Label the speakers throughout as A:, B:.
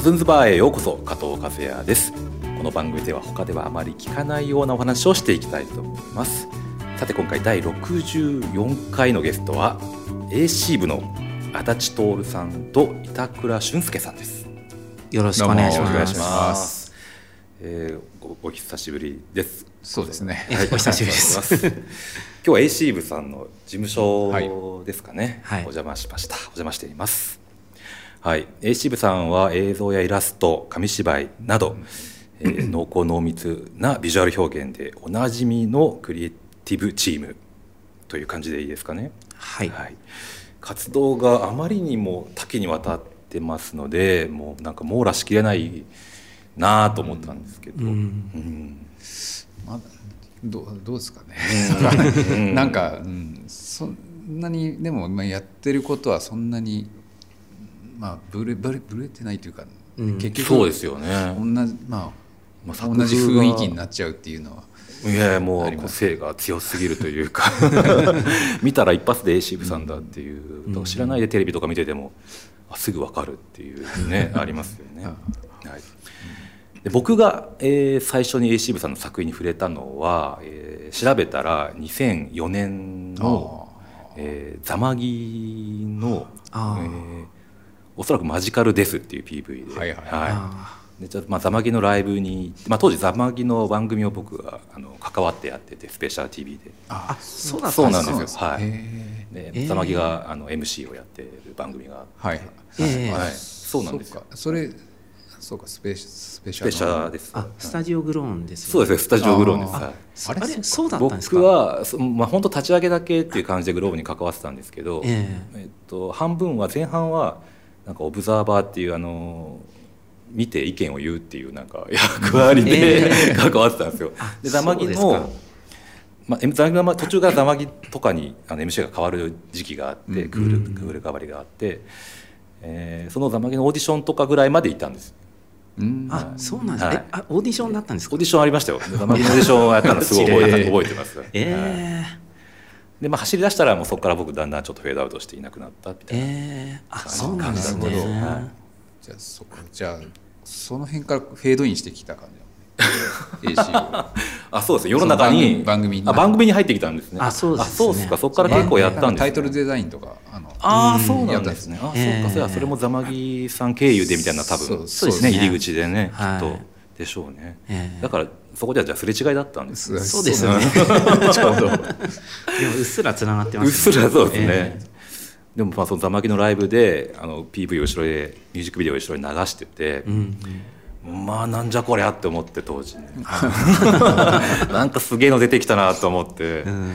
A: カズンズバーへようこそ加藤和也です。この番組では他ではあまり聞かないようなお話をしていきたいと思います。さて今回第64回のゲストは AC 部の足立徹さんと板倉俊介さんです。
B: よろしくお願いします。
A: えー、おお久しぶりです。
C: そうですね。
B: え お久しぶりです。
A: 今日は AC 部さんの事務所ですかね、
B: はい。
A: お邪魔しました。お邪魔していますはい。AC 部さんは映像やイラスト紙芝居など、えー濃厚濃密なビジュアル表現でおなじみのクリエイティブチームという感じでいいですかね。
B: はい。
A: 活動があまりにも多岐にわたってますのでもうなんか網羅しきれないなあと思ったんですけど、
B: うん。
A: うん。
C: まだどうどうですか
A: う
C: ね。
A: ん。
C: なんか、うん、そんなにでもまあやってることはそんなにまあブレブレブレてないというか、
B: うん。
C: 結局
A: そうですよね。
C: 同じまあ、
A: まあ
C: 同じ雰囲気になっちゃうっていうのは。
A: いやいやもう個性が強すぎるというか。見たら一発で AC 部さんだっていう、だから知らないでテレビとか見ててもあすぐ分かるっていうねありますよね。はい、で僕が、えー最初に AC 部さんの作品に触れたのは、えー調べたら2004年の「えー、ザマギの」えーおそらくマジカルです」っていう PV で。
C: はいはい。
B: あ
A: でじゃあまあ、ザマギのライブに、まあ、当時ザマギの番組を僕があの関わってやっててスペシャル TV で。
B: あ、そうだった
A: そう。なんですよ。はい。
C: へ
A: で、
B: えー
A: ザマギがあの MC をやってる番組が、
C: ーはい。
B: ええ
A: はい、そうなんですよ。
C: そっか。それそうか。スペシスペシ
A: スペシャル
C: ル
A: です。
B: あ、スタジオグローンです。
A: そうです。ねスタジオグローンです。
C: あー。
A: はい。
C: あれ
B: あれ、そうだったんですか？
A: 僕、はそまあ本当立ち上げだけっていう感じでグローブに関わってたんですけど、
B: え。
A: えっと、半分は前半はなんかオブザーバーっていうあの見て意見を言うっていうなんか役割で、
B: え
A: 関わってたんですよ。
B: あ
A: でザマギ
B: そうですか。
A: のまあ、M- ザマ途中からザマギとかにあの MC が変わる時期があって、
C: うん
A: クール
B: うん。
A: クール変わりがあって、えーそのザマギのオーディションとかぐらいまでいたんです。
C: うん。
B: あ、そうなんです。
A: はい。
B: え、あ、オーディションだったんですか？
A: オー。ディションありましたよ。ザマギのオーディションをやったのすごい覚えてます、はい。
B: え
A: で、まあ、走り出したらもうそこから僕だんだんちょっとフェードアウトしていなくなったみ
B: え
A: たいな、
B: ええあ、そうなんですね。
A: なるほどはい。
C: じゃあそこじゃあその辺からフェードインしてきた感じ AC を。
A: あそうです。ね世の中に
C: その番組番組に。
A: あ番組に入ってきたんですね。
B: あそうですね。
A: あそうですか。そこから結構やったんです、ね、
C: タイトルデザインとかあの
A: あそうなんですね。あそうか、
B: ええ
A: それはそれもザマギさん経由でみたいな多分。
C: そう
B: そうですね。
A: 入り口でね、
B: はい。
A: きっと。でしょうね、
B: ええ
A: だからそこではじゃあすれ違いだったんです。ね
B: そうですよね。
C: ちょうど。
B: でもうっすらつながってま
A: うっ
B: すね。
A: すらそうですね、
B: え
A: でもまあそのザマギのライブであの PV を後ろでミュージックビデオを後ろに流してて
B: え、うんうん。
A: まあなんじゃこりゃって思って当時ね。なんかすげえの出てきたなと思って、
B: うん。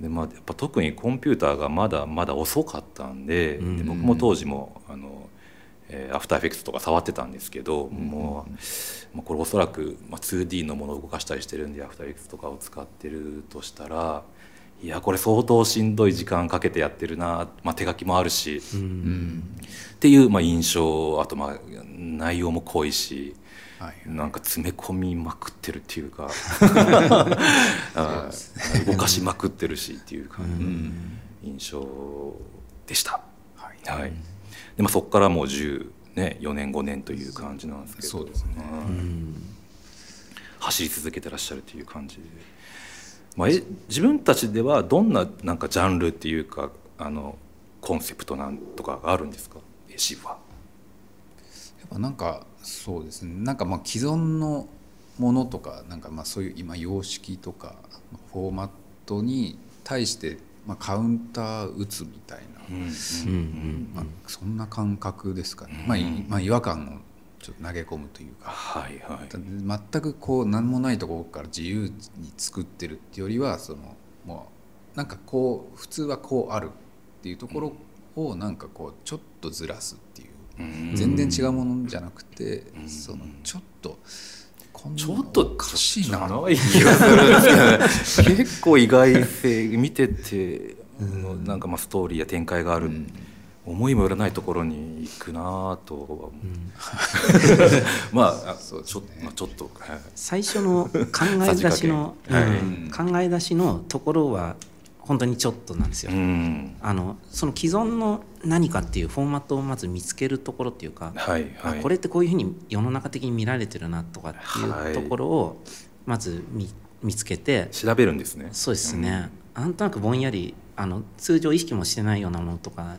A: でまあ、やっぱ特にコンピューターがまだまだ遅かったんで,、
B: うん
A: で僕も当時もあの、えーアフターエフェクツとか触ってたんですけど、もうまあこれおそらく、まあ、2D のものを動かしたりしてるんでアフターエフェクツとかを使ってるとしたらいやこれ相当しんどい時間かけてやってるな、まあ、手書きもあるし、
B: う
C: うん。ん
A: っていう、まあ、印象あとまあ内容も濃いし。
C: はい
A: なんか詰め込みまくってるっていうか 動かしまくってるしっていう感じの印象でした。
C: はい。
A: はい。でまあ、そこからもう10、ね、4年5年という感じなんですけど。
C: そうですね。
A: うん。走り続けてらっしゃるという感じ。で、まあ、え自分たちではどんななんかジャンルっていうかあのコンセプトなんとかがあるんですか？AC は。
C: やっぱなんかそうですね。なんかまあ既存のものとかなんかまあそういう今様式とかフォーマットに対してまあカウンター打つみたいな、まあ、そんな感覚ですかね、まあいまあ、違和感をちょっと投げ込むというか。
A: はいはい。
C: 全くこう何もないところから自由に作ってるっていうよりはそのもうなんかこう普通はこうあるっていうところをなんかこうちょっとずらすっていう。
A: うん。
C: 全然違うものじゃなくて、そのちょっと
A: ちょっと
C: おかしいな。
A: 結構意外性見てて、なんかまあストーリーや展開がある、思いもよらないところに行くなぁとは思う、まああ
C: そう
A: ちょ,、まあ、ちょっと、はい。
B: 最初の考え出しの、考え出しのところは本当にちょっとなんですよ。
A: うん。
B: あのその既存の何かっていうフォーマットをまず見つけるところっていうか、
A: はいはい。
B: あこれってこういうふうに世の中的に見られてるなとかって
A: はい。
B: いうところをまず見見つけて
A: 調べるんですね。
B: そうですね、なんとなくぼんやりあの通常意識もしてないようなものとか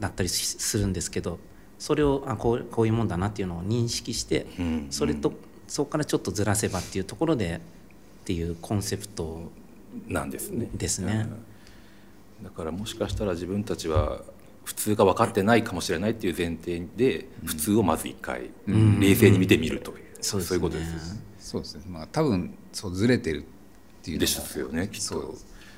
B: だったりしするんですけどそれをあこうこういうもんだなっていうのを認識して、
A: うん
B: それとそこからちょっとずらせばっていうところでっていうコンセプト
A: なんですね。
B: ですね。
A: うん。だからもしかしたら自分たちは普通が分かってないかもしれないっていう前提で普通をまず一回冷静に見てみるという、
B: そう
A: いうことです。
C: そうですね。まあ多分そうずれてるっていうの
A: で
C: も
A: すよねきっと。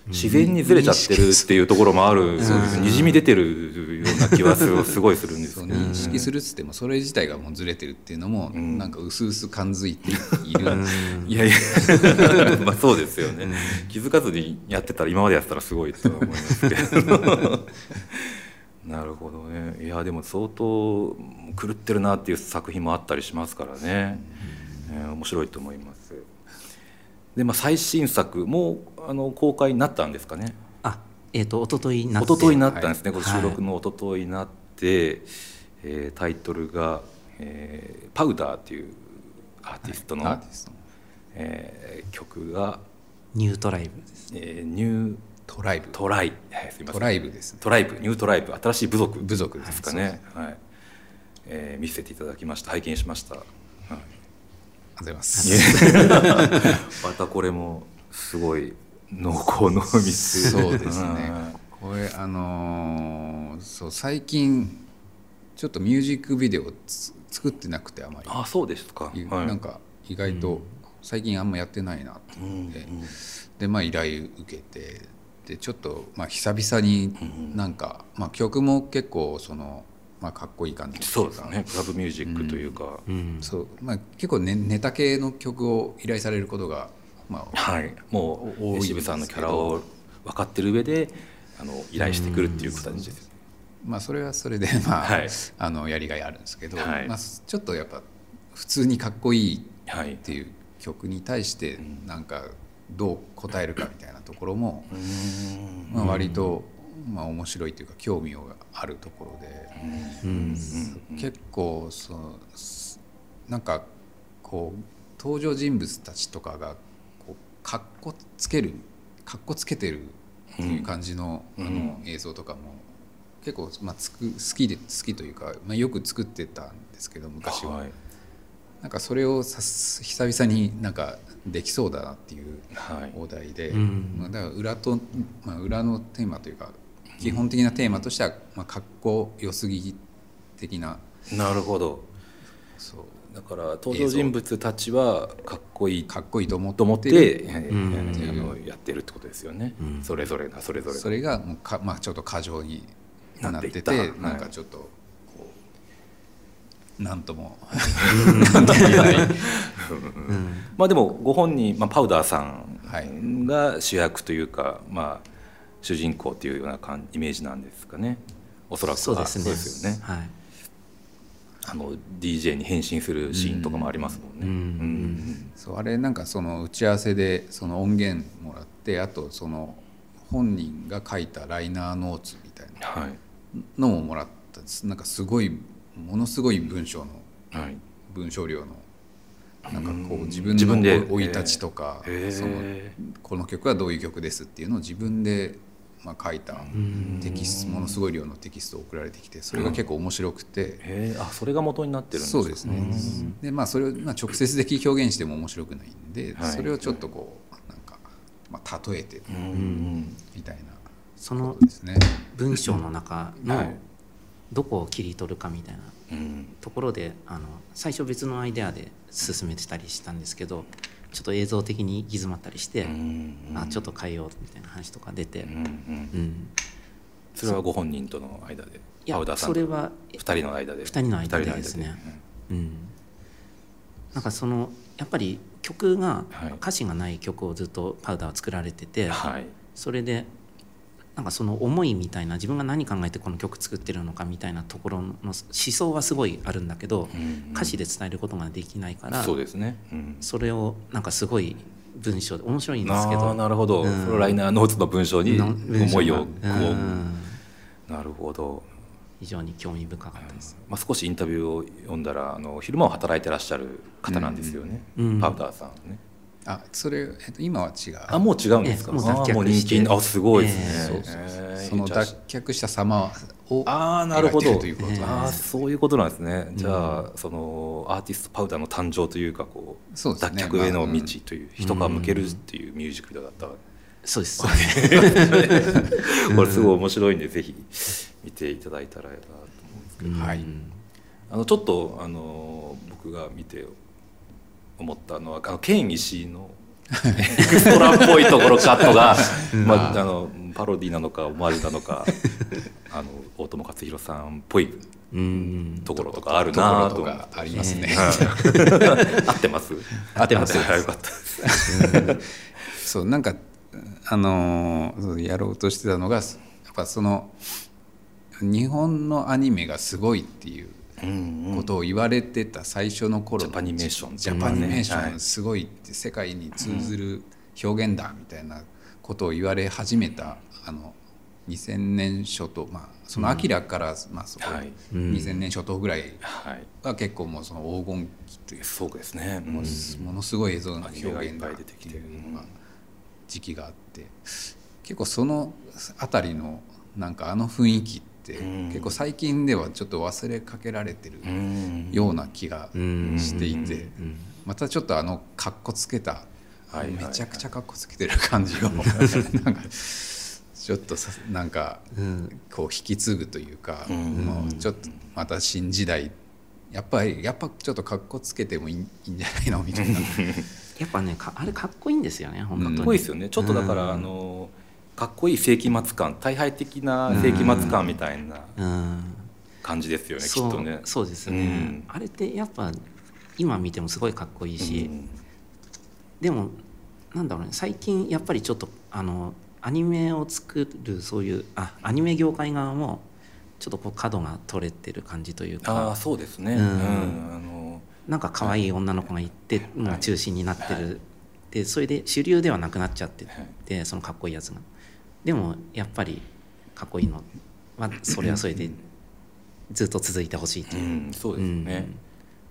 A: 自然にずれちゃってるっていうところもある。にじみ出てるな気はすごすごいするんですけど。
C: そう認識するっつってもそれ自体がもうずれてるっていうのもなんか薄々感づいている。
A: いやいや。まあそうですよね。気づかずにやってたら今までやってたらすごいと思いますけど。なるほどね。いやでも相当狂ってるなっていう作品もあったりしますからね、えー面白いと思います。で、まあ、最新作もあの公開になったんですかね。
B: あえっ、と一昨日になって。
A: 一昨日になったんですね、
B: はい。
A: これ収録の一昨日になって、えータイトルが、えーパウダー」っていうアーティストの、
C: アーティストの。
A: えー曲が、
B: ニュートライブです。
A: えーニュー
C: トライブ。
A: トライ、はい、すみません。
C: トライブですね。
A: トライブニュートライブ。新しい部族。
C: 部族
A: ですかね、はい。えー見せていただきました。拝見しました、はい。
C: ありがとうございます。
A: またこれもすごい濃厚の密
C: そうですね。
A: は
C: これあのーそう最近ちょっとミュージックビデオつ作ってなくてあまり。
A: いあそうですか、
C: い
A: はい、
C: なんか意外と最近あんまやってないなって思って、でまあ依頼受けてでちょっとまあ久々になんか、まあ、曲も結構その、まあ、かっこいい感じ
A: そうですね。クラブミュージックというか、
B: うん。
C: そう。まあ、結構、ね、ネタ系の曲を依頼されることが、まあ、
A: はい、もう渋さんのキャラを分かってる上であの依頼してくるっていう形です
C: まあそれはそれで、まあ
A: はい。
C: あのやりがいあるんですけど、
A: はい。
C: まあ、ちょっとやっぱ普通にかっこいい
A: はい
C: っていう曲に対してなんかどう答えるかみたいなところも、まあ、割と、まあ、面白いというか興味があるところで、
B: うん。
C: 結構そのすなんかこう登場人物たちとかがかっこつけるかっこつけてるっていう感じの,、あの映像とかも結構、まあ、つく好きで好きというか、まあ、よく作ってたんですけど昔は。
A: はい。
C: なんかそれをさす久々になんかできそうだなっていう
A: はい。
C: お題で、
B: うん。
C: まあ、だから裏と、まあ、裏のテーマというか基本的なテーマとしては、まあ、かっこよすぎ的な。
A: なるほど。
C: そう。
A: だから登場人物たちはかっこいい
C: かっこいいと思
A: と思って、
C: る。
A: え
B: うん。
A: ーあのやってるってことですよね、
B: うん。
A: それぞれがそれぞれ
C: それがもうか、まあ、ちょっと過剰になってて
A: な
C: んかちょっとなんともなんとも。言えない
A: まあでもご本人、まあ、パウダーさ
C: はい
A: んが主役というか、まあ主人公っていうような感イメージなんですかね。おそらくは。
B: そうですね。
A: ね。
B: はい
A: あの DJ に変身するシーンとかもありますもんね、
B: うん。
A: うん。
C: そうあれなんかその打ち合わせでその音源もらってあとその本人が書いたライナーノーツみたいな
A: はい。
C: のももらったんです。なんかすごいものすごい文章の
A: はい。
C: 文章量のなんかこう自分の生い立ちとかそのこの曲はどういう曲ですっていうのを自分でまあ書いたテキストものすごい量のテキストを送られてきてそれが結構面白くて。
A: へえあそれが元になってるんですか？
C: そうですね。でまあそれをまあ直接的に表現しても面白くないんで
A: はい。
C: それをちょっとこうなんかまあ例えて
A: うんうん
C: みたいな
B: その
C: ことですね。
B: 文章の中
A: はい。
B: のどこを切り取るかみたいな
A: うん。
B: ところであの最初別のアイデアで進めてたりしたんですけどちょっと映像的に行き詰まったりして、
A: うん。
B: あちょっと変えようみたいな話とか出て、
A: うんうん。
B: うん。
A: それはご本人との間で？
B: いや
A: パウダーさん
B: それは
A: 二人の間で？
B: 二人の間でですね。うん、なんかそのやっぱり曲が、
A: はい。
B: 歌詞がない曲をずっとパウダーは作られてて、
A: はい。
B: それでなんかその思いみたいな自分が何考えてこの曲作ってるのかみたいなところの思想はすごいあるんだけど、
A: うんうん。
B: 歌詞で伝えることができないから
A: そうですね。うん。
B: それをなんかすごい文章で面白いんですけど。
A: なるほど、
B: うん。
A: そのライナーノーツの文章に思いをこう、
B: うん。
A: なるほど、
B: 非常に興味深かったです。
A: まあ、少しインタビューを読んだらあの昼間を働いてらっしゃる方なんですよね、
B: うん。
A: パウダーさんね
C: あそれ、えっと、今は違う。
A: あもう違うんですか、
B: ええもう脱却
A: あーもう人
B: して
A: 気あすごいですね、
B: ええ。
C: そうそうそう。
A: えー
C: その脱却した様を
A: ああなるほど。
C: ということ
A: ああそういうことなんですね、じゃあそのアーティストパウダーの誕生というかこう
C: ね。
A: 脱却への
C: まあ
A: 道という、人が向けるっていうミュージックビデオだった、
B: そうです。
A: これすごい面白いんでぜひ見ていただいたらいいなと思うんですけど、
C: はい。
A: あのちょっとあの僕が見て思ったのはあのケン石井のエクストラっぽいところカットが、まあ、あのパロディなのかオマージュなのか あの大友克洋さんっぽい
B: うん。
A: ところとかあるな
C: ろとかありますね、
A: 合ってます？
B: 合ってます。
A: あ よかった
C: そうなんかあのやろうとしてたのがやっぱその日本のアニメがすごいっていう
A: うん
C: ことを言われてた最初の頃の
A: ジャパニメーション。
C: ジャパニメーション。
A: はい。
C: すごいって世界に通ずる表現だみたいなことを言われ始めたあの2000年初頭まあそのアキラから、まあそこ
A: はい。
C: 2000年初頭ぐらい
A: は
C: 結構もうその黄金期というか
A: そうですね、
C: ものすごい映像の表現
A: が出てきて
C: っていうのが時期があって結構その辺りのなんかあの雰囲気って
A: うん
C: 結構最近ではちょっと忘れかけられてる
A: うん。
C: ような気が
B: うん
C: していて
B: うん
C: またちょっとあのかっこつけた
A: はいはいはい。
C: めちゃくちゃかっこつけてる感じを なんかちょっとさなんか
B: うん。
C: こう引き継ぐというか
A: うん。
C: もうちょっとまた新時代やっぱりやっぱちょっとかっこつけてもいいいいんじゃないの？みたいな。
B: やっぱねかあれかっこいいんですよね本当に。
A: かっこいいですよね。ちょっとだから、
B: うん。
A: あのかっこいい世紀末感大敗的な世紀末感みたいな
B: うん。
A: 感じですよね、きっとね。
B: そうですね、
A: うん。
B: あれってやっぱ今見てもすごいかっこいいし、
A: うん。
B: でもなんだろうね最近やっぱりちょっとあのアニメを作るそういうあアニメ業界側もちょっとこう角が取れてる感じという
A: ああ
B: か
A: そうですね、
B: う
A: うんんあの。
B: なんか可愛い女の子がいて、まあ、中心になってる、でそれで主流ではなくなっちゃって
A: はい。
B: てそのかっこいいやつがでもやっぱりかっこいいの。はそれはそれでずっと続いてほしいと
A: う
B: いう、
A: ん、そうですね、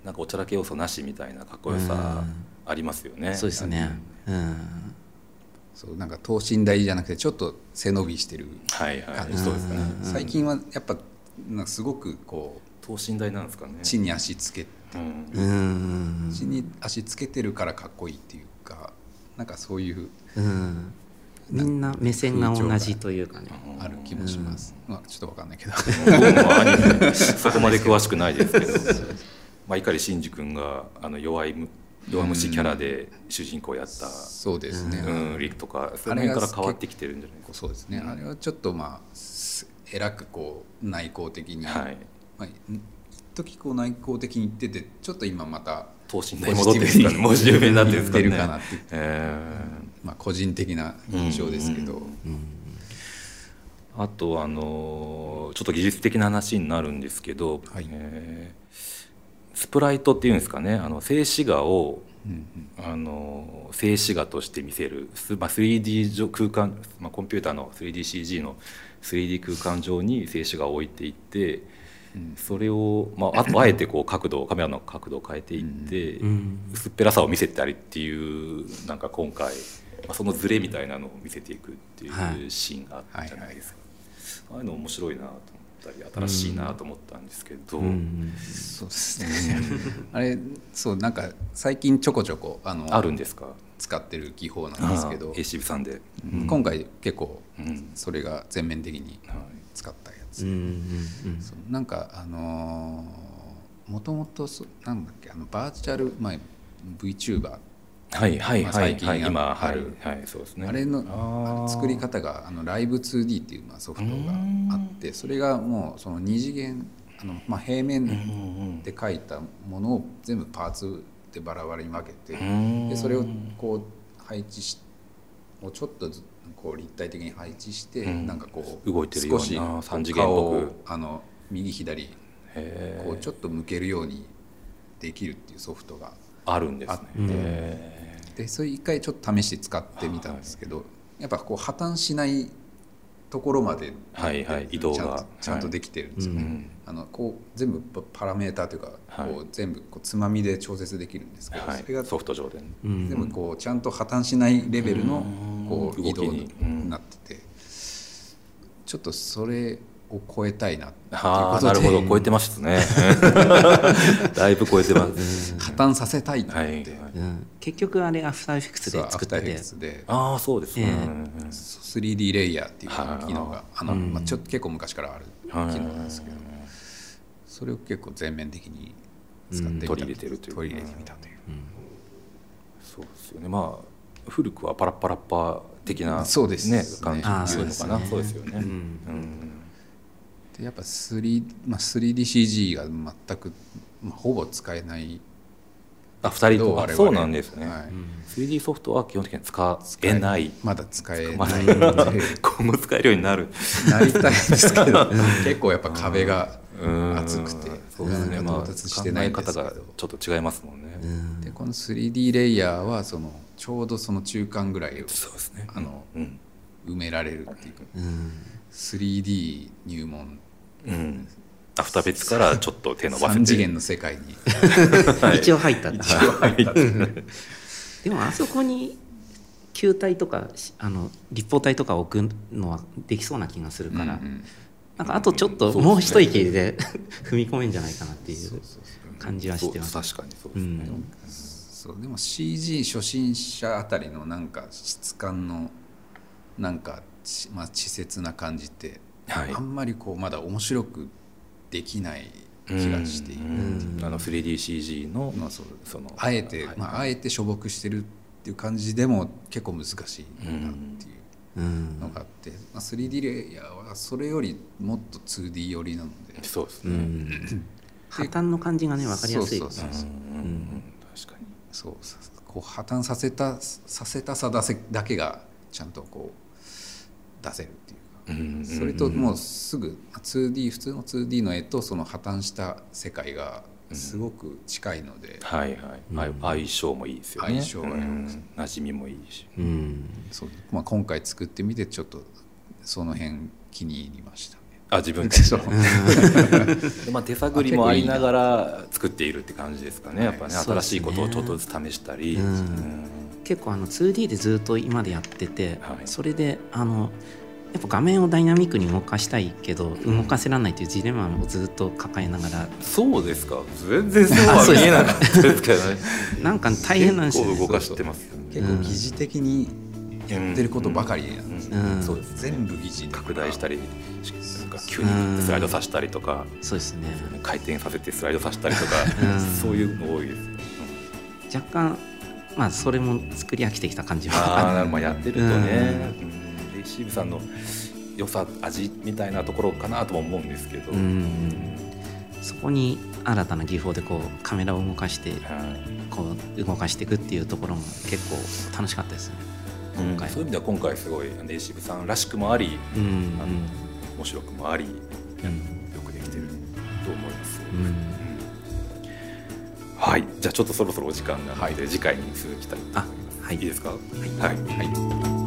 A: なんかおちゃらけ要素なしみたいなかっこよさありますよね、
B: そうですね。うん。
C: そうなんか等身大じゃなくてちょっと背伸びしてる
A: はいはい。
C: 感じ。
A: そうですね。
C: 最近はやっぱなんかすごくこ
A: 等身大なんですかね
C: う地に足つけ
A: うん。
B: うん。
C: 地に足つけてるからかっこいいっていうかなんかそういう
B: うんみんな目線が同じというかね。
C: ある気もします、まあ、ちょっとわかんないけど。
A: 僕もアニメそこまで詳しくないですけど、まあ、碇シンジ君があの弱いむ弱虫キャラで主人公やった、
C: そうですね、
A: うん、リクとかその辺から変わってきてるんじゃないですか。
C: そうですね、あれはちょっとまあすえらくこう内向的に、
A: はい。
C: まあ、時こう内向的に言っててちょっと今また
A: 等身大に戻ってるかね。もう十分になってるんですかね
C: かなって
A: え
C: まあ、個人的な印象ですけど、
A: ーあとあのちょっと技術的な話になるんですけど、
C: はい。
A: えースプライトっていうんですかね。あの静止画を
C: うん
A: あの静止画として見せる、すまあ、3D 上空間、まあ、コンピューターの 3DCG の 3D 空間上に静止画を置いていって
C: うん
A: それを、まあ、あとあえてこう角度カメラの角度を変えていって、
B: うん。
A: 薄っぺらさを見せたりっていうなんか今回、まあ、そのズレみたいなのを見せていくってい
B: はい。う
A: シーンがあったじゃないですか、ああいうの面白いなと思ったり新しいなと思ったんですけど、
B: うん
C: そうですね。あれそうなんか最近ちょこちょこあの
A: あるんですか？
C: 使ってる技法なんですけど
A: ああ AC さんで、
C: うん今回結構
A: うん。
C: それが全面的に
A: はい
C: 使ったやつ、
B: うんうん
C: そう。なんかあのもともとなんだっけあのバーチャル、まあ、VTuber
A: はいはい
C: まあ
A: はい、はい、
C: 最近あ
A: 今はい
C: る
A: はいそうですね。
C: あれの
A: あー。
C: 作り方があのライブ 2D っていうまあソフトがあってそれがもうその二次元あの、まあ、平面
A: ん
C: で描いたものを全部パーツでバラバラに分けて
A: うん。
C: でそれをこう配置しもうちょっとずこう立体的に配置して、
A: うん。
C: なんかこう
A: 動いてるような
C: 少し
A: 三次元っぽく。
C: 顔をあの右左こうちょっと向けるようにできるっていうソフトが
A: あるんですね。
C: でそれ一回ちょっと試して使ってみたんですけど、やっぱこう破綻しないところまで
A: はいはい移動
C: ちゃん
A: が
C: とちゃんとできてるんですよね、
A: うん
C: あのこう全部パパラメーターというか、
A: はい。
C: こう全部こうつまみで調節できるんですけど、
A: はい。
C: それが
A: ソフト上でね。
B: うん。
C: 全部こうちゃんと破綻しないレベルの
A: うん。
C: こう移動
A: に
C: に。なっててちょっとそれを超えたいなっていう
A: ああ
C: ことで。
A: なるほど。超えてますね。だいぶ超えてます
C: 破綻させたいと思って、
A: はいはい。
B: うん。結局あれアフターエフェクツで作って。
A: ああそうですね、
B: ええ。
A: うん。うん
C: 3D レイヤーっていう機能があの、
B: うん。
C: まあ、ちょっと結構昔からある機
A: はい
C: 能なんですけどそれを結構全面的に使ってみた、
A: 取り入れてるというか。
C: 取り入れてみたという、
A: そうですよね。まあ古くはパラッパラッパ的な
C: そうです
A: ね。
C: ね
A: 感じ
B: あー
A: っていうのかな。
B: そ
A: ううですよね、
B: うん。
A: うん。
C: でやっぱ 3,、まあ、3DCG が全く、まあ、ほぼ使えない
A: あ二人とそうなんですね、
C: はい。
A: 3D ソフトは基本的に使えない。
C: まだ使え
A: まあ
C: ない
A: 今後使えるようになる。
C: なりたいですけど。結構やっぱ壁が
A: うん。
C: 厚くて。
A: そうですね、まあ、
C: 到達してないん
A: 考え方がちょっと違いますもんね、
B: うん。
C: でこの 3D レイヤーはそのちょうどその中間ぐらいを
A: そうですね。
C: あの
A: うん。
C: 埋められるっていうか。
B: うん、
C: 3D 入門。
A: うん。アフターベッツからちょっと手伸ばせて。
C: 3次元の世界に。
A: はい。
B: 一応入ったって
C: 一応入った。っていう
B: でもあそこに球体とかしあの立方体とか置くのはできそうな気がするから、
C: うんうん
B: なんかあとちょっともう一息で 踏み込めんじゃないかなっていう感じはしてます。
A: 確かにそうですね、
C: そうでも CG 初心者あたりのなんか質感のなんかちまあ稚拙な感じって、
A: はい。
C: あんまりこうまだ面白くできない気がしている、
A: うん。あの 3DCG の
C: まあそう。
A: その
C: あえて、
A: はい。
C: まあ、あえてしょぼくしてるっていう感じでも結構難しいなっていう。
B: うん
C: のがあって、まあ、3D レイヤーはそれよりもっと 2D 寄りなので。
B: う
A: そうですね、
B: ん、破綻の感じがね分かりやすい。
C: そうそうそう
A: う。ん。うん。確かに。
C: そうさこう破綻させたさせたさだせだけがちゃんとこう出せるっていうか。
A: うん。
C: それともうすぐ 2D 普通の 2D の絵とその破綻した世界がすごく近いので、
A: はいはい、あ相性もいいですよね。
C: 相性が良くて
A: うん馴染みもいいし。
B: うん、
C: そう。まあ、今回作ってみてちょっとその辺気に入りましたね。
A: あ自分で。
C: そう。
A: で まあ、手探りもありながら作っているって感じですかね。やっぱね新しいことをちょっとずつ試したり、
B: うん。
A: うん。
B: 結構あの 2D でずっと今でやってて、
A: はい。
B: それであのやっぱ画面をダイナミックに動かしたいけど動かせられないというジレンマをずっと抱えながら。
A: そうですか。全然そうは見えなかったですけどね。
B: なんか大変なんですよ。ね
A: 結構動かしてます
C: 結構疑似的にやってることばかりなんです、
B: うん。
A: そうです
C: 全部疑似
A: 拡大したりなんか急にスライドさせたりとか、
B: そうですね。
A: 回転させてスライドさせたりとか、
B: うん。
A: そういうの多いですよ、
B: 若干まあそれも作り飽きてきた感じ
A: あ
B: は
A: あまあやってるとね、シーブさんの良さ味みたいなところかなとも思うんですけど、
B: うん。そこに新たな技法でこうカメラを動かして
A: はい。
B: こう動かしていくっていうところも結構楽しかったですね。今回。
A: そういう意味では今回すごいレイシブさんらしくもあり
B: うん。うん。
A: あの面白くもありよくできてると思います、
B: うん。
A: はいじゃあちょっとそろそろお時間なので、次回に続きたいと思います、
B: あはい
A: いいですか
B: はい
A: はい
C: はい